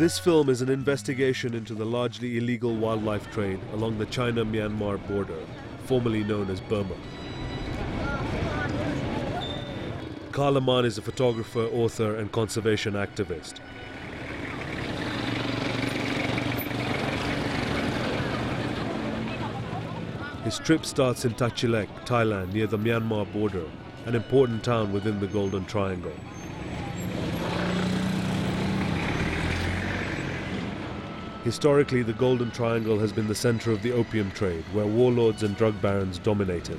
This film is an investigation into the largely illegal wildlife trade along the China Myanmar border, formerly known as Burma. Karl Ammann is a photographer, author, and conservation activist. His trip starts in Tachileik, Thailand, near the Myanmar border, an important town within the Golden Triangle. Historically, the Golden Triangle has been the center of the opium trade, where warlords and drug barons dominated.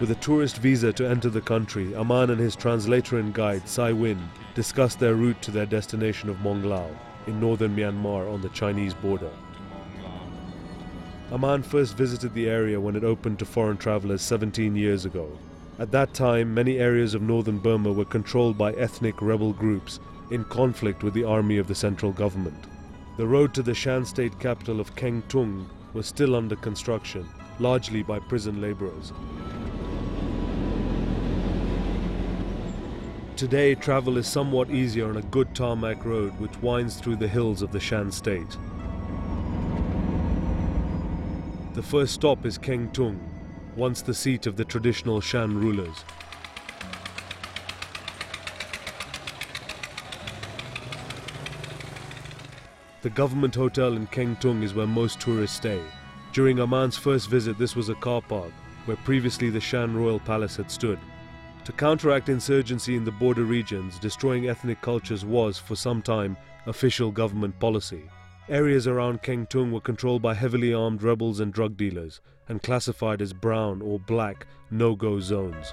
With a tourist visa to enter the country, Ammann and his translator and guide, Sai Win, discuss their route to their destination of Monglao in northern Myanmar on the Chinese border. Ammann first visited the area when it opened to foreign travelers 17 years ago. At that time, many areas of northern Burma were controlled by ethnic rebel groups in conflict with the army of the central government. The road to the Shan state capital of Keng Tung was still under construction, largely by prison laborers. Today, travel is somewhat easier on a good tarmac road which winds through the hills of the Shan state. The first stop is Keng Tung, once the seat of the traditional Shan rulers. The government hotel in Keng Tung is where most tourists stay. During Ammann's first visit, this was a car park where previously the Shan royal palace had stood. To counteract insurgency in the border regions, destroying ethnic cultures was, for some time, official government policy. Areas around Keng Tung were controlled by heavily armed rebels and drug dealers and classified as brown or black no go zones.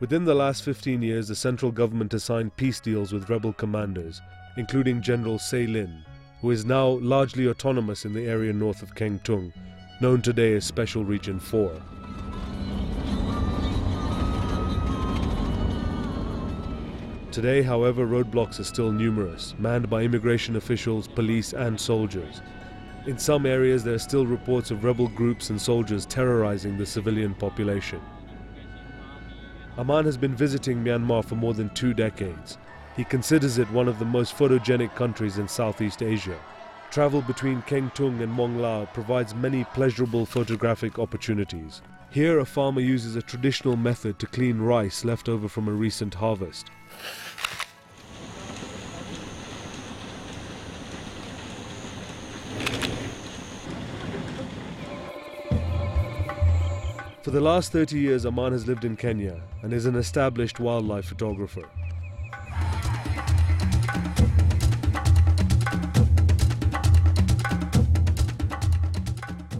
Within the last 15 years, the central government has signed peace deals with rebel commanders, including General Sai Lin, who is now largely autonomous in the area north of Keng Tung, known today as Special Region 4. Today, however, roadblocks are still numerous, manned by immigration officials, police, and soldiers. In some areas, there are still reports of rebel groups and soldiers terrorizing the civilian population. Ammann has been visiting Myanmar for more than two decades. He considers it one of the most photogenic countries in Southeast Asia. Travel between Keng Tung and Mong Lao provides many pleasurable photographic opportunities. Here, a farmer uses a traditional method to clean rice left over from a recent harvest. For the last 30 years, Ammann has lived in Kenya and is an established wildlife photographer.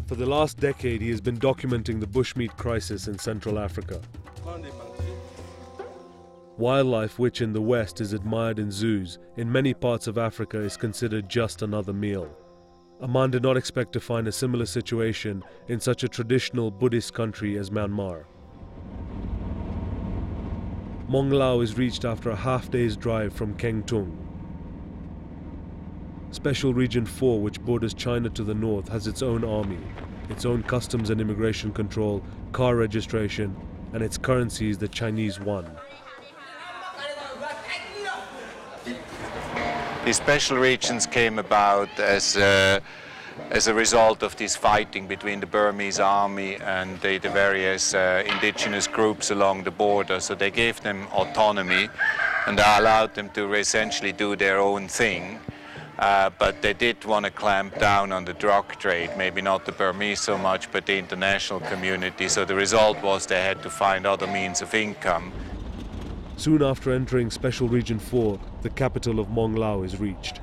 For the last decade, he has been documenting the bushmeat crisis in Central Africa. Wildlife, which in the West is admired in zoos, in many parts of Africa is considered just another meal. Ammann did not expect to find a similar situation in such a traditional Buddhist country as Myanmar. Monglao is reached after a half day's drive from Keng Tung. Special Region 4, which borders China to the north, has its own army, its own customs and immigration control, car registration, and its currency is the Chinese yuan. These special regions came about as a, as a result of this fighting between the Burmese army and the, the various uh, indigenous groups along the border. So they gave them autonomy and allowed them to essentially do their own thing. Uh, but they did want to clamp down on the drug trade, maybe not the Burmese so much, but the international community. So the result was they had to find other means of income. Soon after entering Special Region 4, the capital of Monglao is reached.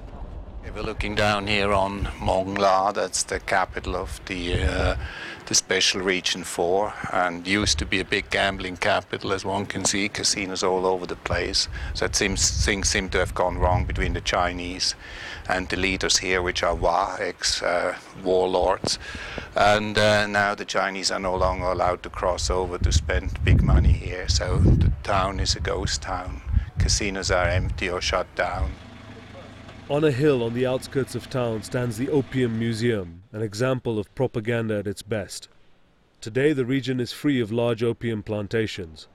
We're looking down here on Mongla, that's the capital of the, uh, the Special Region 4, and used to be a big gambling capital, as one can see, casinos all over the place. So it seems things seem to have gone wrong between the Chinese and the leaders here, which are Wa, ex uh, warlords. And uh, now the Chinese are no longer allowed to cross over to spend big money here, so the town is a ghost town. Casinos are empty or shut down. On a hill on the outskirts of town stands the Opium Museum, an example of propaganda at its best. Today, the region is free of large opium plantations.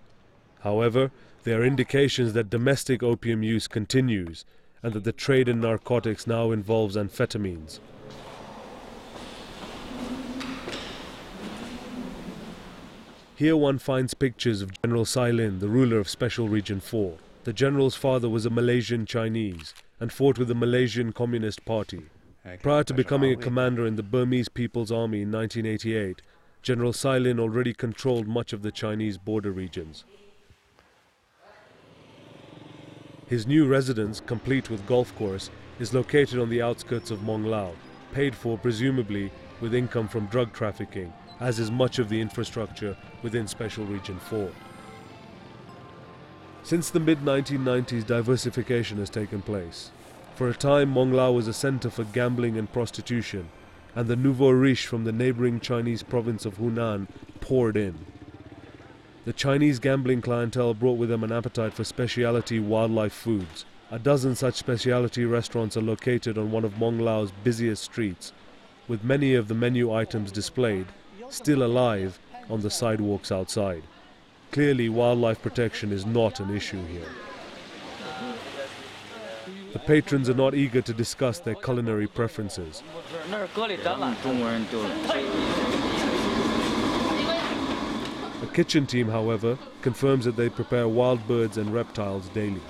However, there are indications that domestic opium use continues and that the trade in narcotics now involves amphetamines. Here one finds pictures of General Sai Lin, the ruler of Special Region 4. The general's father was a Malaysian Chinese and fought with the Malaysian Communist Party. Prior to becoming a commander in the Burmese People's Army in 1988, General Sai Lin already controlled much of the Chinese border regions. His new residence, complete with golf course, is located on the outskirts of Mong Lao, paid for presumably with income from drug trafficking as is much of the infrastructure within Special Region 4. Since the mid-1990s, diversification has taken place. For a time, Mong Lao was a center for gambling and prostitution, and the nouveau riche from the neighboring Chinese province of Yunnan poured in. The Chinese gambling clientele brought with them an appetite for specialty wildlife foods. A dozen such specialty restaurants are located on one of Mong Lao's busiest streets, with many of the menu items displayed still alive on the sidewalks outside. Clearly, wildlife protection is not an issue here. The patrons are not eager to discuss their culinary preferences. The kitchen team, however, confirms that they prepare wild birds and reptiles daily.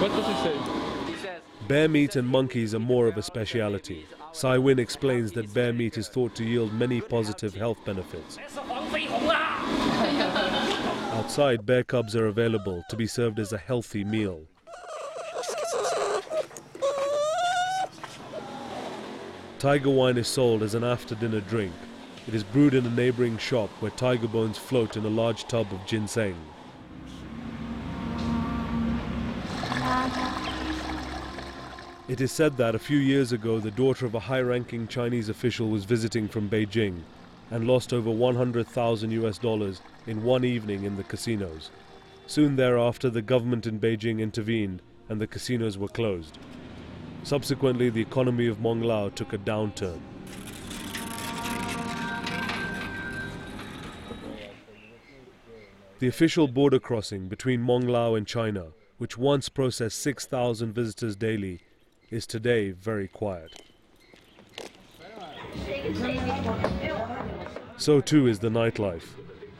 What does he say? Bear meat and monkeys are more of a speciality. Sai Win explains that bear meat is thought to yield many positive health benefits. Outside, bear cubs are available to be served as a healthy meal. Tiger wine is sold as an after dinner drink. It is brewed in a neighboring shop where tiger bones float in a large tub of ginseng. It is said that a few years ago the daughter of a high ranking Chinese official was visiting from Beijing and lost over 100,000 US dollars in one evening in the casinos. Soon thereafter, the government in Beijing intervened and the casinos were closed. Subsequently, the economy of Mong Lao took a downturn. The official border crossing between Mong Lao and China, which once processed 6,000 visitors daily, is today very quiet. So too is the nightlife.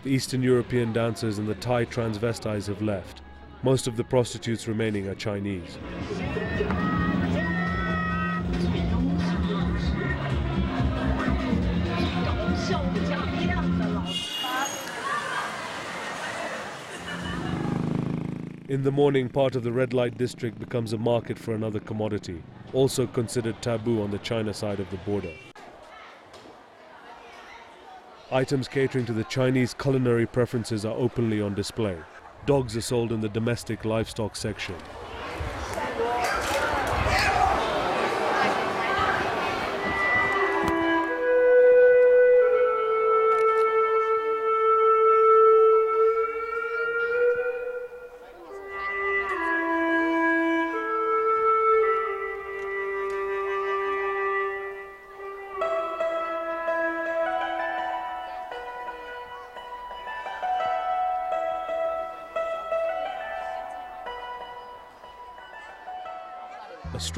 The Eastern European dancers and the Thai transvestites have left. Most of the prostitutes remaining are Chinese. In the morning, part of the red light district becomes a market for another commodity, also considered taboo on the China side of the border. Items catering to the Chinese culinary preferences are openly on display. Dogs are sold in the domestic livestock section.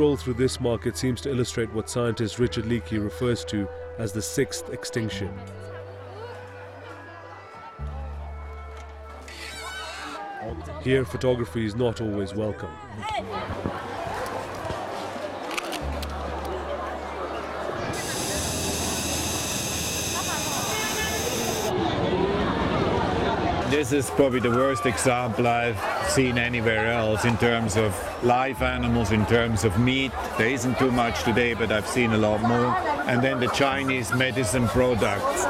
A stroll through this market seems to illustrate what scientist Richard Leakey refers to as the sixth extinction. Here, photography is not always welcome. This is probably the worst example I've seen anywhere else in terms of live animals, in terms of meat. There isn't too much today, but I've seen a lot more. And then the Chinese medicine products.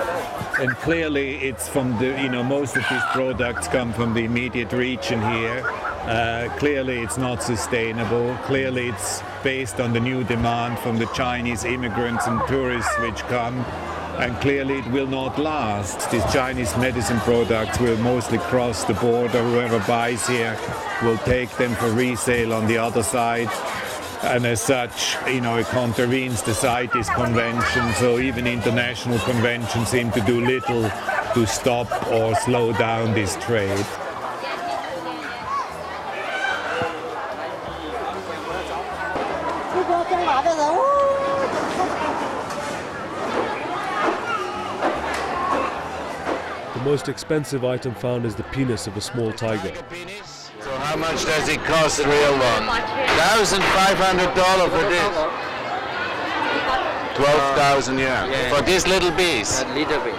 And clearly it's from the, you know, most of these products come from the immediate region here. Uh, clearly it's not sustainable. Clearly it's based on the new demand from the Chinese immigrants and tourists which come. And clearly it will not last. These Chinese medicine products will mostly cross the border. Whoever buys here will take them for resale on the other side. And as such, you know, it contravenes the CITES convention, so even international conventions seem to do little to stop or slow down this trade. Most expensive item found is the penis of a small tiger. So how much does it cost, the real one? Thousand five hundred dollar for this. Twelve thousand yeah. yeah. For this little beast. A little bit.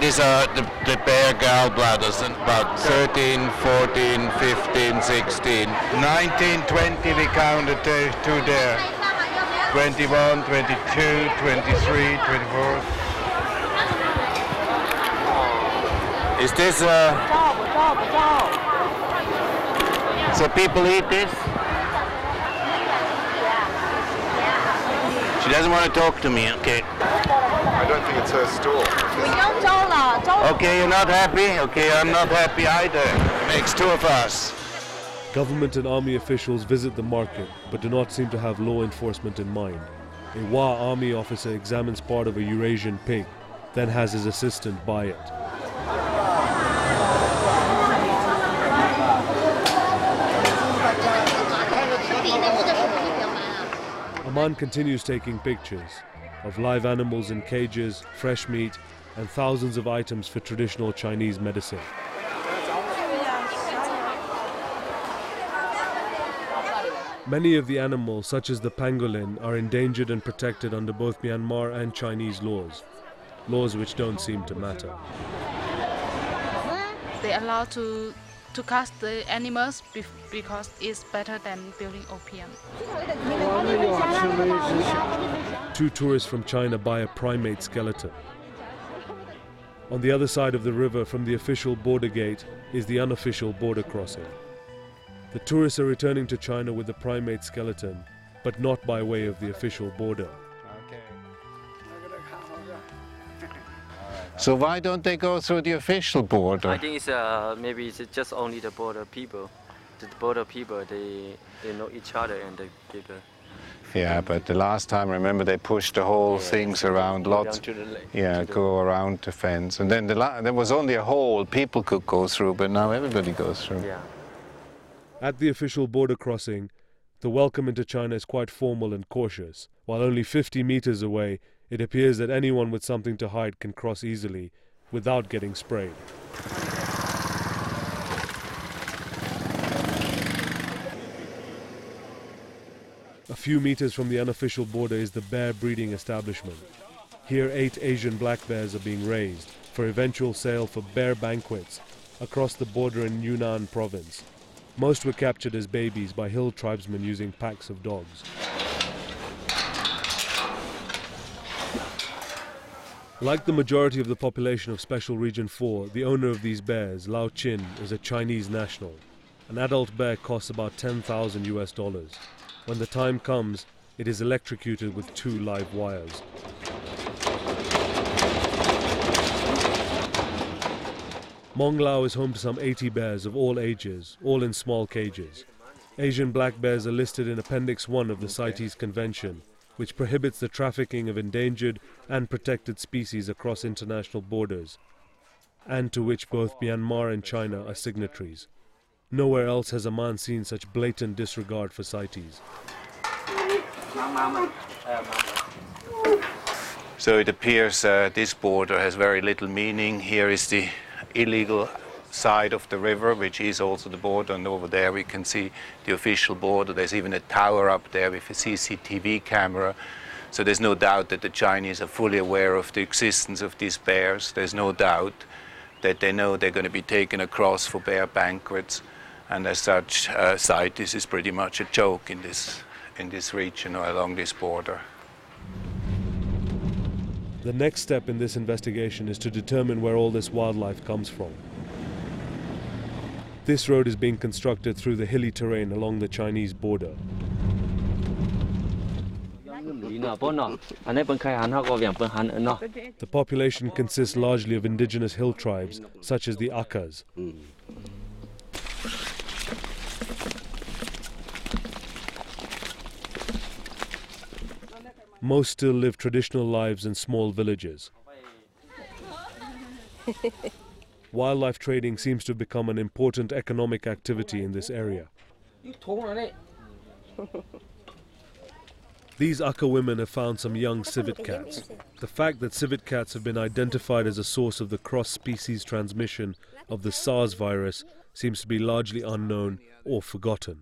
These are the, the bear gallbladders, and about 13, 14, 15, 16. 19, 20 we counted there, uh, two there. 21, 22, 23, 24. Is this uh, so people eat this? She doesn't want to talk to me, okay. I don't think it's her store. We don't. Okay, you're not happy? Okay, I'm not happy either. Makes two of us. Government and army officials visit the market, but do not seem to have law enforcement in mind. A WA army officer examines part of a Eurasian pig, then has his assistant buy it. Ammann continues taking pictures of live animals in cages, fresh meat, and thousands of items for traditional Chinese medicine. Many of the animals, such as the pangolin, are endangered and protected under both Myanmar and Chinese laws, laws which don't seem to matter. they allow to to cast the animals because it's better than building opium. Two tourists from China buy a primate skeleton. On the other side of the river from the official border gate is the unofficial border crossing. The tourists are returning to China with the primate skeleton, but not by way of the official border. So why don't they go through the official border? I think it's uh, maybe it's just only the border people. The border people they they know each other and they give a Yeah, but the last time, I remember, they pushed the whole things around go lots. to the lake. Yeah, to the- go around the fence, and then the la- there was only a hole people could go through, but now everybody goes through. Yeah. At the official border crossing, the welcome into China is quite formal and cautious, while only 50 meters away, it appears that anyone with something to hide can cross easily without getting sprayed. A few meters from the unofficial border is the bear breeding establishment. Here, eight Asian black bears are being raised for eventual sale for bear banquets across the border in Yunnan province. Most were captured as babies by hill tribesmen using packs of dogs. Like the majority of the population of Special Region 4, the owner of these bears, Lao Chin, is a Chinese national. An adult bear costs about 10,000 US dollars. When the time comes, it is electrocuted with two live wires. Mong Lao is home to some 80 bears of all ages, all in small cages. Asian black bears are listed in Appendix 1 of the CITES Convention, which prohibits the trafficking of endangered and protected species across international borders, and to which both Myanmar and China are signatories. Nowhere else has Ammann seen such blatant disregard for CITES. So it appears uh, this border has very little meaning. Here is the illegal side of the river, which is also the border, and over there we can see the official border. There's even a tower up there with a CCTV camera. So there's no doubt that the Chinese are fully aware of the existence of these bears. There's no doubt that they know they're going to be taken across for bear banquets, and as such, uh, this is pretty much a joke in this in this region or along this border. The next step in this investigation is to determine where all this wildlife comes from. This road is being constructed through the hilly terrain along the Chinese border. The population consists largely of indigenous hill tribes, such as the Akhas. Most still live traditional lives in small villages. Wildlife trading seems to have become an important economic activity in this area. These Akha women have found some young civet cats. The fact that civet cats have been identified as a source of the cross species transmission of the SARS virus seems to be largely unknown or forgotten.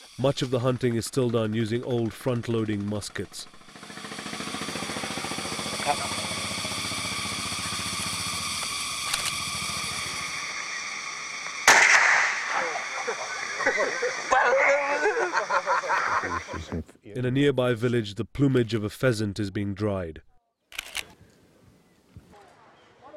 Much of the hunting is still done using old front loading muskets. In a nearby village, the plumage of a pheasant is being dried.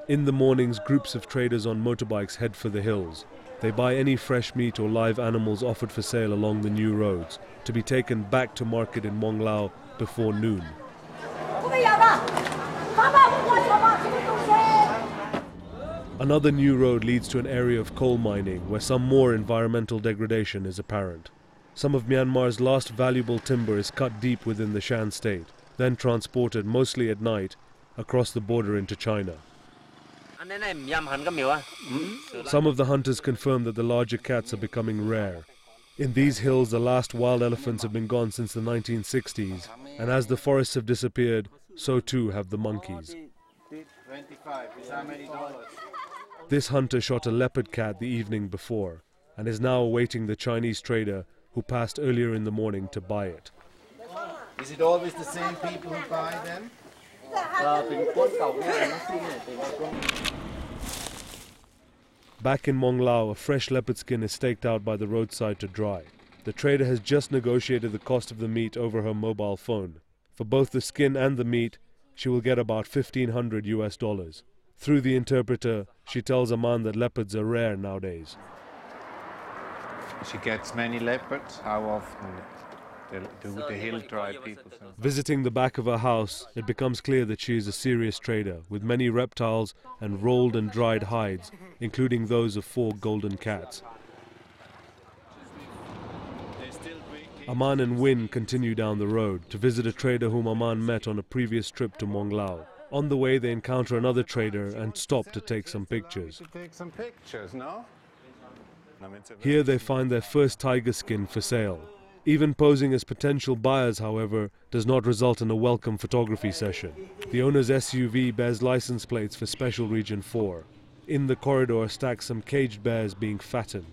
In the mornings, groups of traders on motorbikes head for the hills. They buy any fresh meat or live animals offered for sale along the new roads to be taken back to market in Mong Lao before noon. Another new road leads to an area of coal mining where some more environmental degradation is apparent. Some of Myanmar's last valuable timber is cut deep within the Shan state, then transported mostly at night across the border into China. Some of the hunters confirm that the larger cats are becoming rare. In these hills, the last wild elephants have been gone since the 1960s, and as the forests have disappeared, so too have the monkeys. This hunter shot a leopard cat the evening before and is now awaiting the Chinese trader who passed earlier in the morning to buy it. Is it always the same people who buy them? Back in Mong Lao, a fresh leopard skin is staked out by the roadside to dry. The trader has just negotiated the cost of the meat over her mobile phone. For both the skin and the meat, she will get about 1500 US dollars. Through the interpreter, she tells Ammann that leopards are rare nowadays. She gets many leopards. How often do the, the hill tribe people sell? Visiting the back of her house, it becomes clear that she is a serious trader with many reptiles and rolled and dried hides, including those of four golden cats. Ammann and Win continue down the road to visit a trader whom Ammann met on a previous trip to Mong Lao. On the way, they encounter another trader and stop to take some pictures. Take some pictures, no? Here they find their first tiger skin for sale. Even posing as potential buyers, however, does not result in a welcome photography session. The owner's SUV bears license plates for Special Region 4. In the corridor stack some caged bears being fattened.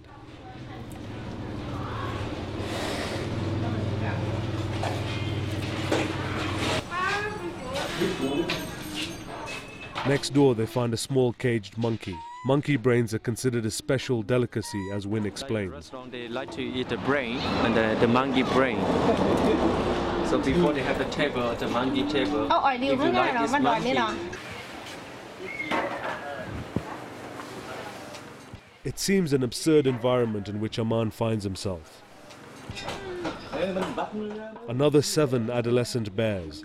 Next door they find a small caged monkey. Monkey brains are considered a special delicacy, as Win explained. They like to eat the brain and the, the monkey brain. So before they have the table, the monkey table, oh, I if you like this monkey, It seems an absurd environment in which Ammann finds himself. Another seven adolescent bears,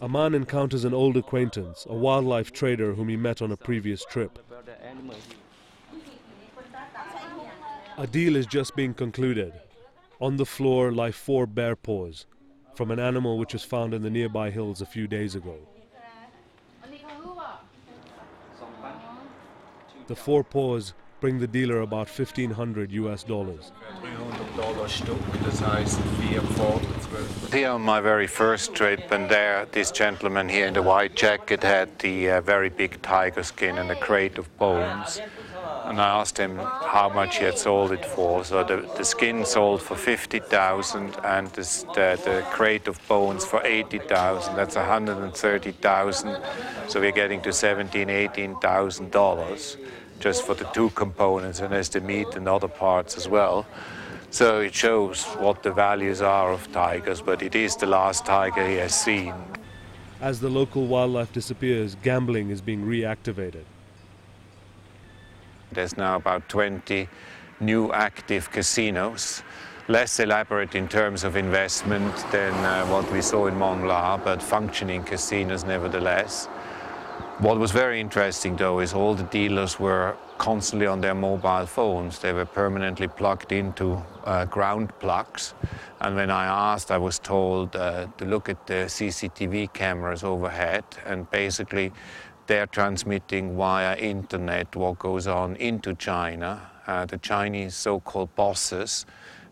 Ammann encounters an old acquaintance, a wildlife trader whom he met on a previous trip. A deal is just being concluded. On the floor lie four bear paws from an animal which was found in the nearby hills a few days ago. The four paws bring the dealer about 1500 US dollars. Here on my very first trip, and there, this gentleman here in the white jacket had the uh, very big tiger skin and a crate of bones. And I asked him how much he had sold it for. So the, the skin sold for 50,000 and the, the crate of bones for 80,000. That's 130,000. So we're getting to 17, 18,000 dollars. just for the two components, and there's the meat and other parts as well. So it shows what the values are of tigers, but it is the last tiger he has seen. As the local wildlife disappears, gambling is being reactivated. There's now about 20 new active casinos, less elaborate in terms of investment than uh, what we saw in Mong La, but functioning casinos nevertheless. What was very interesting though is all the dealers were constantly on their mobile phones. They were permanently plugged into uh, ground plugs. And when I asked, I was told uh, to look at the CCTV cameras overhead and basically they're transmitting via internet what goes on into China. Uh, the Chinese so-called bosses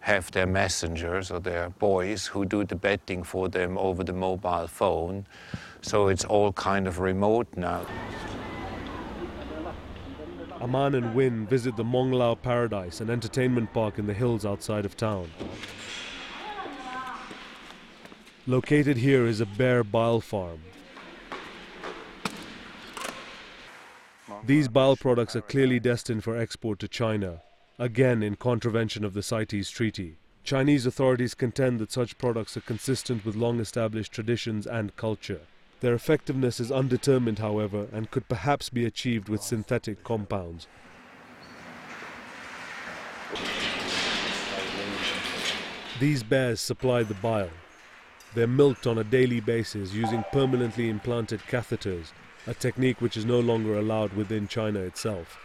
have their messengers or their boys who do the betting for them over the mobile phone. So it's all kind of remote now. Ammann and Win visit the Mong Lao Paradise, an entertainment park in the hills outside of town. Located here is a bear bile farm. These bile products are clearly destined for export to China, again in contravention of the CITES Treaty. Chinese authorities contend that such products are consistent with long established traditions and culture. Their effectiveness is undetermined, however, and could perhaps be achieved with synthetic compounds. These bears supply the bile. They're milked on a daily basis using permanently implanted catheters, a technique which is no longer allowed within China itself.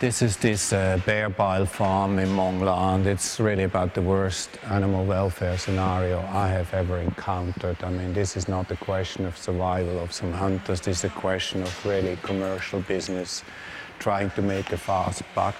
This is this uh, bear bile farm in Mongla, and it's really about the worst animal welfare scenario I have ever encountered. I mean, this is not a question of survival of some hunters, this is a question of really commercial business trying to make a fast buck,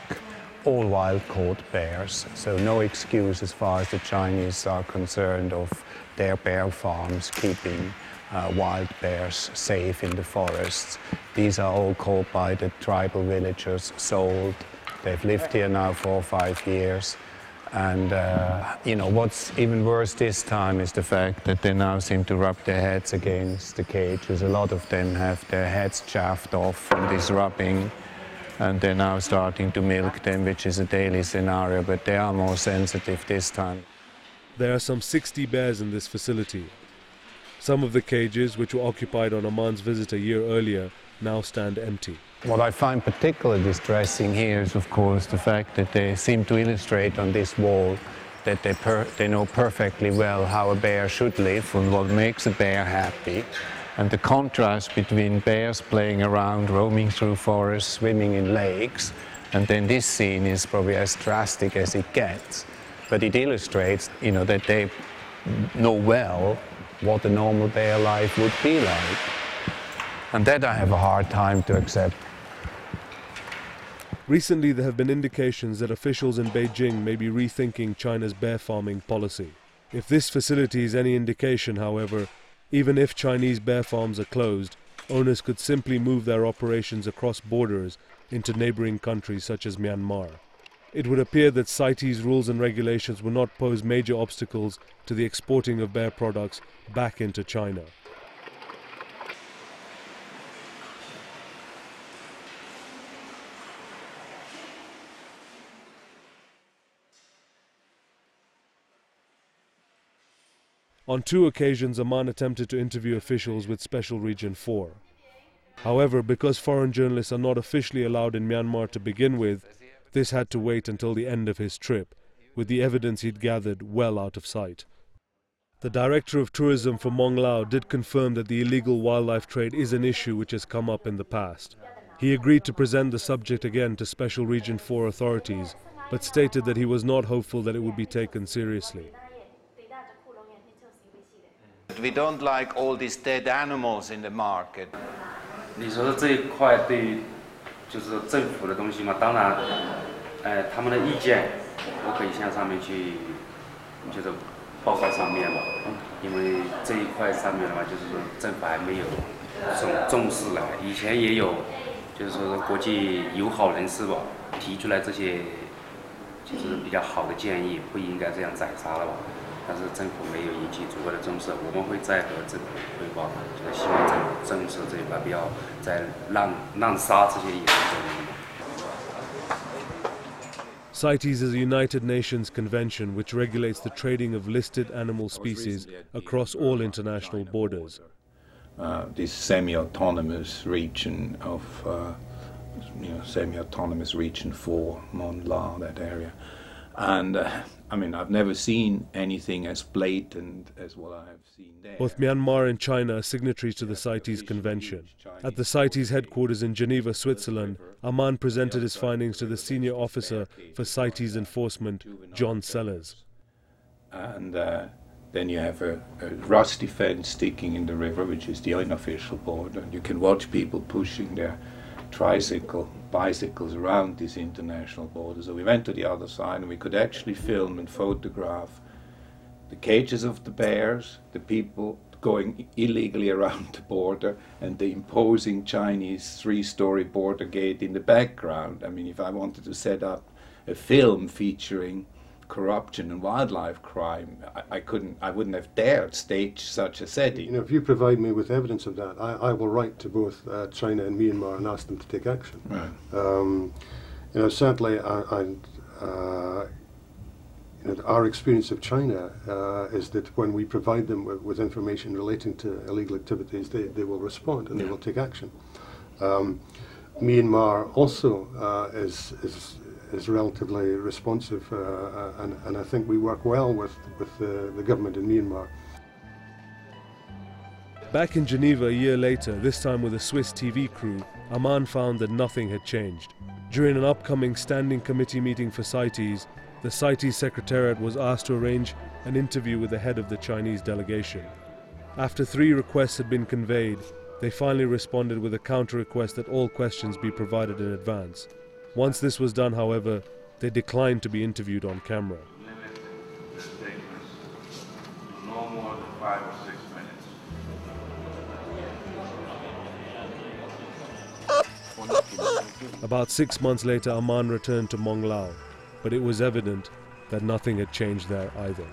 all wild caught bears. So no excuse as far as the Chinese are concerned of their bear farms keeping uh, wild bears safe in the forests. These are all caught by the tribal villagers, sold. They've lived here now for five years. And, uh, you know, what's even worse this time is the fact that they now seem to rub their heads against the cages. A lot of them have their heads chaffed off from this rubbing. And they're now starting to milk them, which is a daily scenario, but they are more sensitive this time. There are some 60 bears in this facility, some of the cages, which were occupied on Ammann's visit a year earlier, now stand empty. What I find particularly distressing here is, of course, the fact that they seem to illustrate on this wall that they, they know perfectly well how a bear should live and what makes a bear happy. And the contrast between bears playing around, roaming through forests, swimming in lakes, and then this scene is probably as drastic as it gets. But it illustrates, you know, that they know well what a normal bear life would be like. And that I have a hard time to accept. Recently, there have been indications that officials in Beijing may be rethinking China's bear farming policy. If this facility is any indication, however, even if Chinese bear farms are closed, owners could simply move their operations across borders into neighboring countries such as Myanmar. It would appear that CITES rules and regulations will not pose major obstacles to the exporting of bear products back into China. On two occasions, Ammann attempted to interview officials with Special Region 4. However, because foreign journalists are not officially allowed in Myanmar to begin with, this had to wait until the end of his trip, with the evidence he'd gathered well out of sight. The director of tourism for Mong Lao did confirm that the illegal wildlife trade is an issue which has come up in the past. He agreed to present the subject again to Special Region 4 authorities, but stated that he was not hopeful that it would be taken seriously. We don't like all these dead animals in the market. 你说这一块对 就是政府的东西嘛，当然，呃，他们的意见，我可以向上面去，就是报告上面嘛，因为这一块上面的话，就是说政府还没有重重视了。以前也有，就是说国际友好人士吧，提出来这些，就是比较好的建议，不应该这样宰杀了吧。但是政府没有引起足够的重视，我们会再和政府汇报，就是希望政府正视这一块，不要 再滥滥杀这些野生动物。 CITES is a United Nations convention which regulates the trading of listed animal species across all international borders. Uh, this semi-autonomous region of, uh, you know, semi-autonomous region for Mon La, that area, and uh, I mean, I've never seen anything as blatant as what I have seen there. Both Myanmar and China are signatories to the CITES convention. At the CITES headquarters in Geneva, Switzerland, Ammann presented his findings to the senior officer for CITES enforcement, John Sellers. And uh, then you have a, a rusty fence sticking in the river, which is the unofficial border. And you can watch people pushing their tricycle, bicycles around this international border. So we went to the other side and we could actually film and photograph the cages of the bears, the people going illegally around the border, and the imposing Chinese three story border gate in the background. I mean, if I wanted to set up a film featuring corruption and wildlife crime, I, I couldn't, I wouldn't have dared stage such a setting. You know, if you provide me with evidence of that, I, I will write to both uh, China and Myanmar and ask them to take action. Right. Um, you know, certainly, I, I, uh, you know, our experience of China uh, is that when we provide them with, with, information relating to illegal activities, they, they will respond and they will take action. Um, Myanmar also uh, is, is is relatively responsive, uh, and, and, I think we work well with, with the, the government in Myanmar. Back in Geneva a year later, this time with a Swiss TV crew, Ammann found that nothing had changed. During an upcoming standing committee meeting for CITES, the CITES Secretariat was asked to arrange an interview with the head of the Chinese delegation. After three requests had been conveyed, they finally responded with a counter request that all questions be provided in advance. Once this was done, however, they declined to be interviewed on camera. About six months later, Ammann returned to Mong Lao, but it was evident that nothing had changed there either.